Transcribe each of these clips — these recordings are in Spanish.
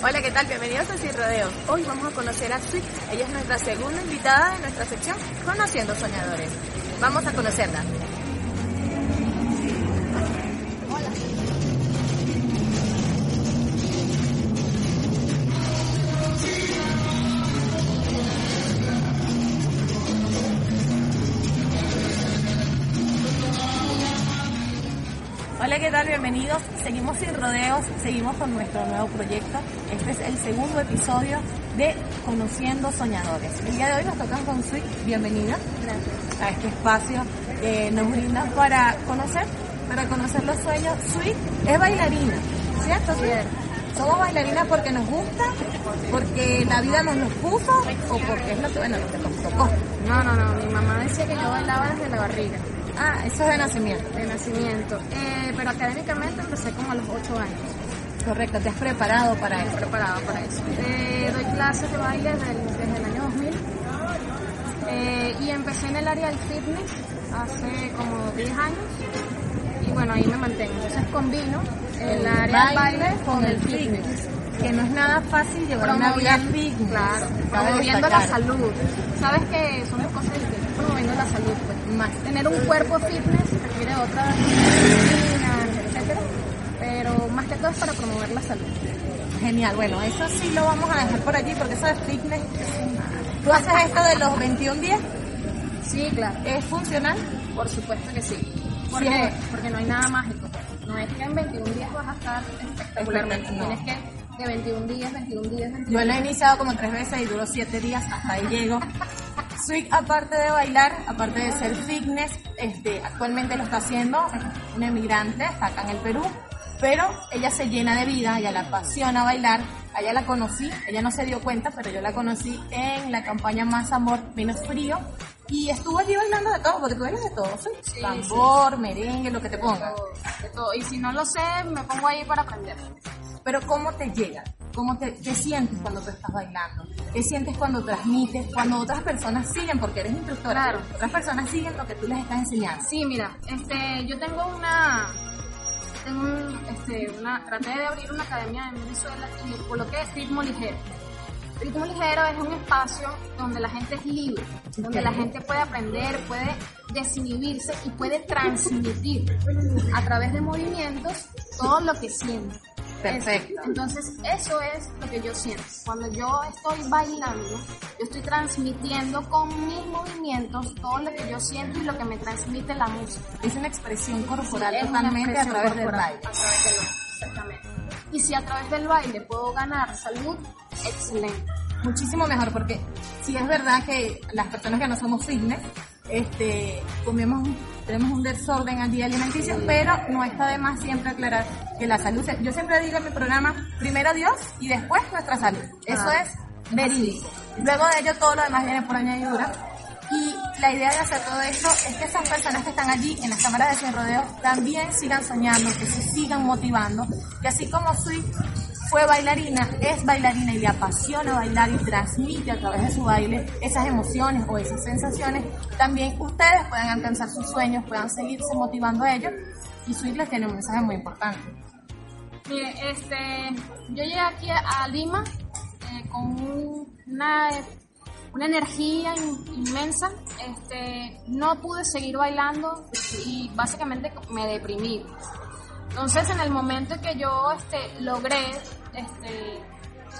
Hola, ¿qué tal? Bienvenidos a Sin. Hoy vamos a conocer a Sweet. Ella es nuestra segunda invitada de nuestra sección Conociendo Soñadores. Vamos a conocerla. Hola, ¿qué tal? Bienvenidos. Seguimos sin rodeos, seguimos con nuestro nuevo proyecto. Este es el segundo episodio de Conociendo Soñadores. El día de hoy nos toca con Sweet. Bienvenida Gracias. a este espacio que nos brinda para conocer, para conocer los sueños. Sweet es bailarina, ¿cierto? Sweet? Somos bailarinas porque nos gusta, porque la vida nos los puso o porque es lo que, bueno, lo que nos tocó. No, no, no. Mi mamá decía que yo bailaba desde la barriga, Ah, eso es de nacimiento. de nacimiento. Eh, pero académicamente empecé como a los 8 años. Correcto, te has preparado para eso. Preparada para eso. Eh, doy clases de baile desde el, desde el año 2000. Eh, y empecé en el área del fitness hace como 10 años. Y bueno, ahí me mantengo. Entonces combino el área del baile con el fitness. Que no es nada fácil llevar una vida fitness. claro, promoviendo la salud. Sabes que son dos cosas distintas, promoviendo la salud. Pues. Más tener un cuerpo fitness requiere otras disciplinas, etcétera, pero más que todo es para promover la salud. Genial, bueno, eso sí lo vamos a dejar por allí porque eso de fitness. ¿Tú haces esto de los 21 días? Sí, claro, ¿Es funcional? por supuesto que sí. Sí, Porque, es. porque no hay nada mágico. No es que en 21 días vas a estar espectacularmente. No. Tienes que de 21 días, 21 días, 21 Yo lo he iniciado como tres veces y duró siete días, hasta ahí llego. Sweet, aparte de bailar, aparte de ser fitness, este, actualmente lo está haciendo, es una emigrante, está acá en el Perú, pero ella se llena de vida, ella la apasiona bailar, a ella la conocí, ella no se dio cuenta, pero yo la conocí en la campaña Más Amor, Menos Frío, y estuvo allí bailando de todo, porque tú bailas de todo, ¿sí? Sí, Tambor, merengue, lo que te ponga. De todo. Y si no lo sé, me pongo ahí para aprender. Pero ¿cómo te llega? ¿Cómo te, ¿Qué sientes cuando tú estás bailando? ¿Qué sientes cuando transmites? Cuando otras personas siguen, porque eres instructora, Claro. otras personas siguen lo que tú les estás enseñando. Sí, mira, este, yo tengo una, tengo un, este, una, traté de abrir una academia en Venezuela y le coloqué ritmo ligero. Ritmo ligero es un espacio donde la gente es libre, donde la gente puede aprender, puede desinhibirse y puede transmitir a través de movimientos todo lo que siente. Perfecto. Entonces, eso es lo que yo siento. Cuando yo estoy bailando, yo estoy transmitiendo con mis movimientos todo lo que yo siento y lo que me transmite la música. Es una expresión corporal una totalmente a través del corporal, baile. A través del baile, exactamente. Y si a través del baile puedo ganar salud, excelente. Muchísimo mejor, porque si es verdad que las personas que no somos fitness, este, comemos, tenemos un desorden al día alimenticio, pero no está de más siempre aclarar que la salud, se- yo siempre digo en mi programa, primero Dios y después nuestra salud. Eso Ah, es verídico. Luego de ello todo lo demás viene por añadidura. Y la idea de hacer todo esto es que esas personas que están allí en las cámaras de Sin Rodeo también sigan soñando, que se sigan motivando, que así como Sweet fue bailarina, es bailarina y le apasiona bailar y transmite a través de su baile esas emociones o esas sensaciones, también ustedes puedan alcanzar sus sueños, puedan seguirse motivando a ellos y Sweet les tiene un mensaje muy importante. Mire, este, yo llegué aquí a Lima eh, con un- una, una energía in- inmensa. Este, no pude seguir bailando y básicamente me deprimí. Entonces, en el momento en que yo este, logré este,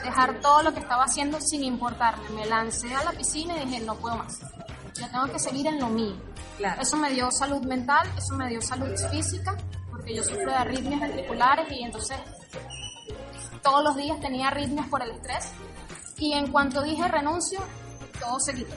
dejar todo lo que estaba haciendo sin importarme, me lancé a la piscina y dije, no puedo más. Yo tengo que seguir en lo mío. Claro. Eso me dio salud mental, eso me dio salud física, porque yo sufro de arritmias ventriculares y entonces todos los días tenía arritmias por el estrés. Y en cuanto dije renuncio, todo se quitó.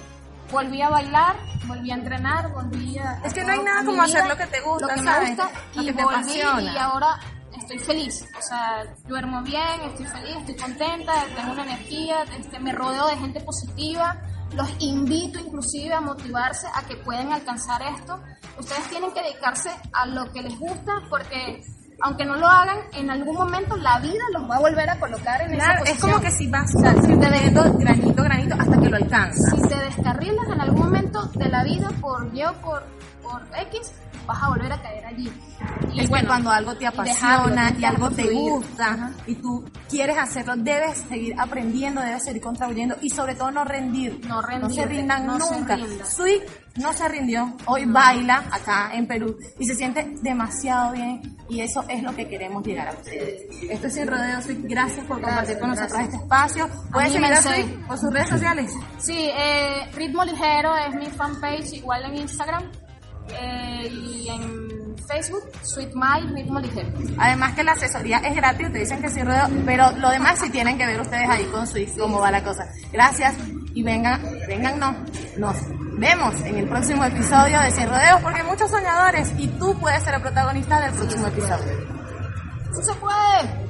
Volví a bailar, volví a entrenar, volví a... Es que no hay nada como hacer vida, lo que te gusta, lo que ¿sabes? me gusta, Lo y que te volví apasiona. y ahora estoy feliz. O sea, duermo bien, estoy feliz, estoy contenta, tengo una energía, este, me rodeo de gente positiva. Los invito inclusive a motivarse a que pueden alcanzar esto. Ustedes tienen que dedicarse a lo que les gusta porque aunque no lo hagan, en algún momento la vida los va a volver a colocar en esa Claro, es posición. como que si vas sucediendo granito, granito hasta que lo alcanzas. si te descarrilas en algún momento de la vida por yo, por, por X, vas a volver a caer allí. Y bueno, cuando algo te apasiona y, algo te gusta y tú quieres hacerlo, debes seguir aprendiendo, debes seguir contribuyendo y sobre todo no rendir. No. No se rindan nunca. Sweet no se rindió, hoy baila acá en Perú y se siente demasiado bien y eso es lo que queremos llegar a ustedes. Esto es Sin Rodeo Sweet, gracias por compartir con nosotros este espacio. ¿Puedes seguir a Sweet por sus redes sociales? Sí, eh, Ritmo Ligero es mi fanpage, igual en Instagram eh, y en Facebook, Sweet Ritmo Ligero. Además que la asesoría es gratis, te dicen que sí rodeo, pero lo demás sí tienen que ver ustedes ahí con Sweet, cómo va la cosa. Gracias y vengan, vengan no, nos vemos en el próximo episodio de Sin Rodeos porque hay muchos soñadores y tú puedes ser el protagonista del próximo episodio. ¡Sí se puede!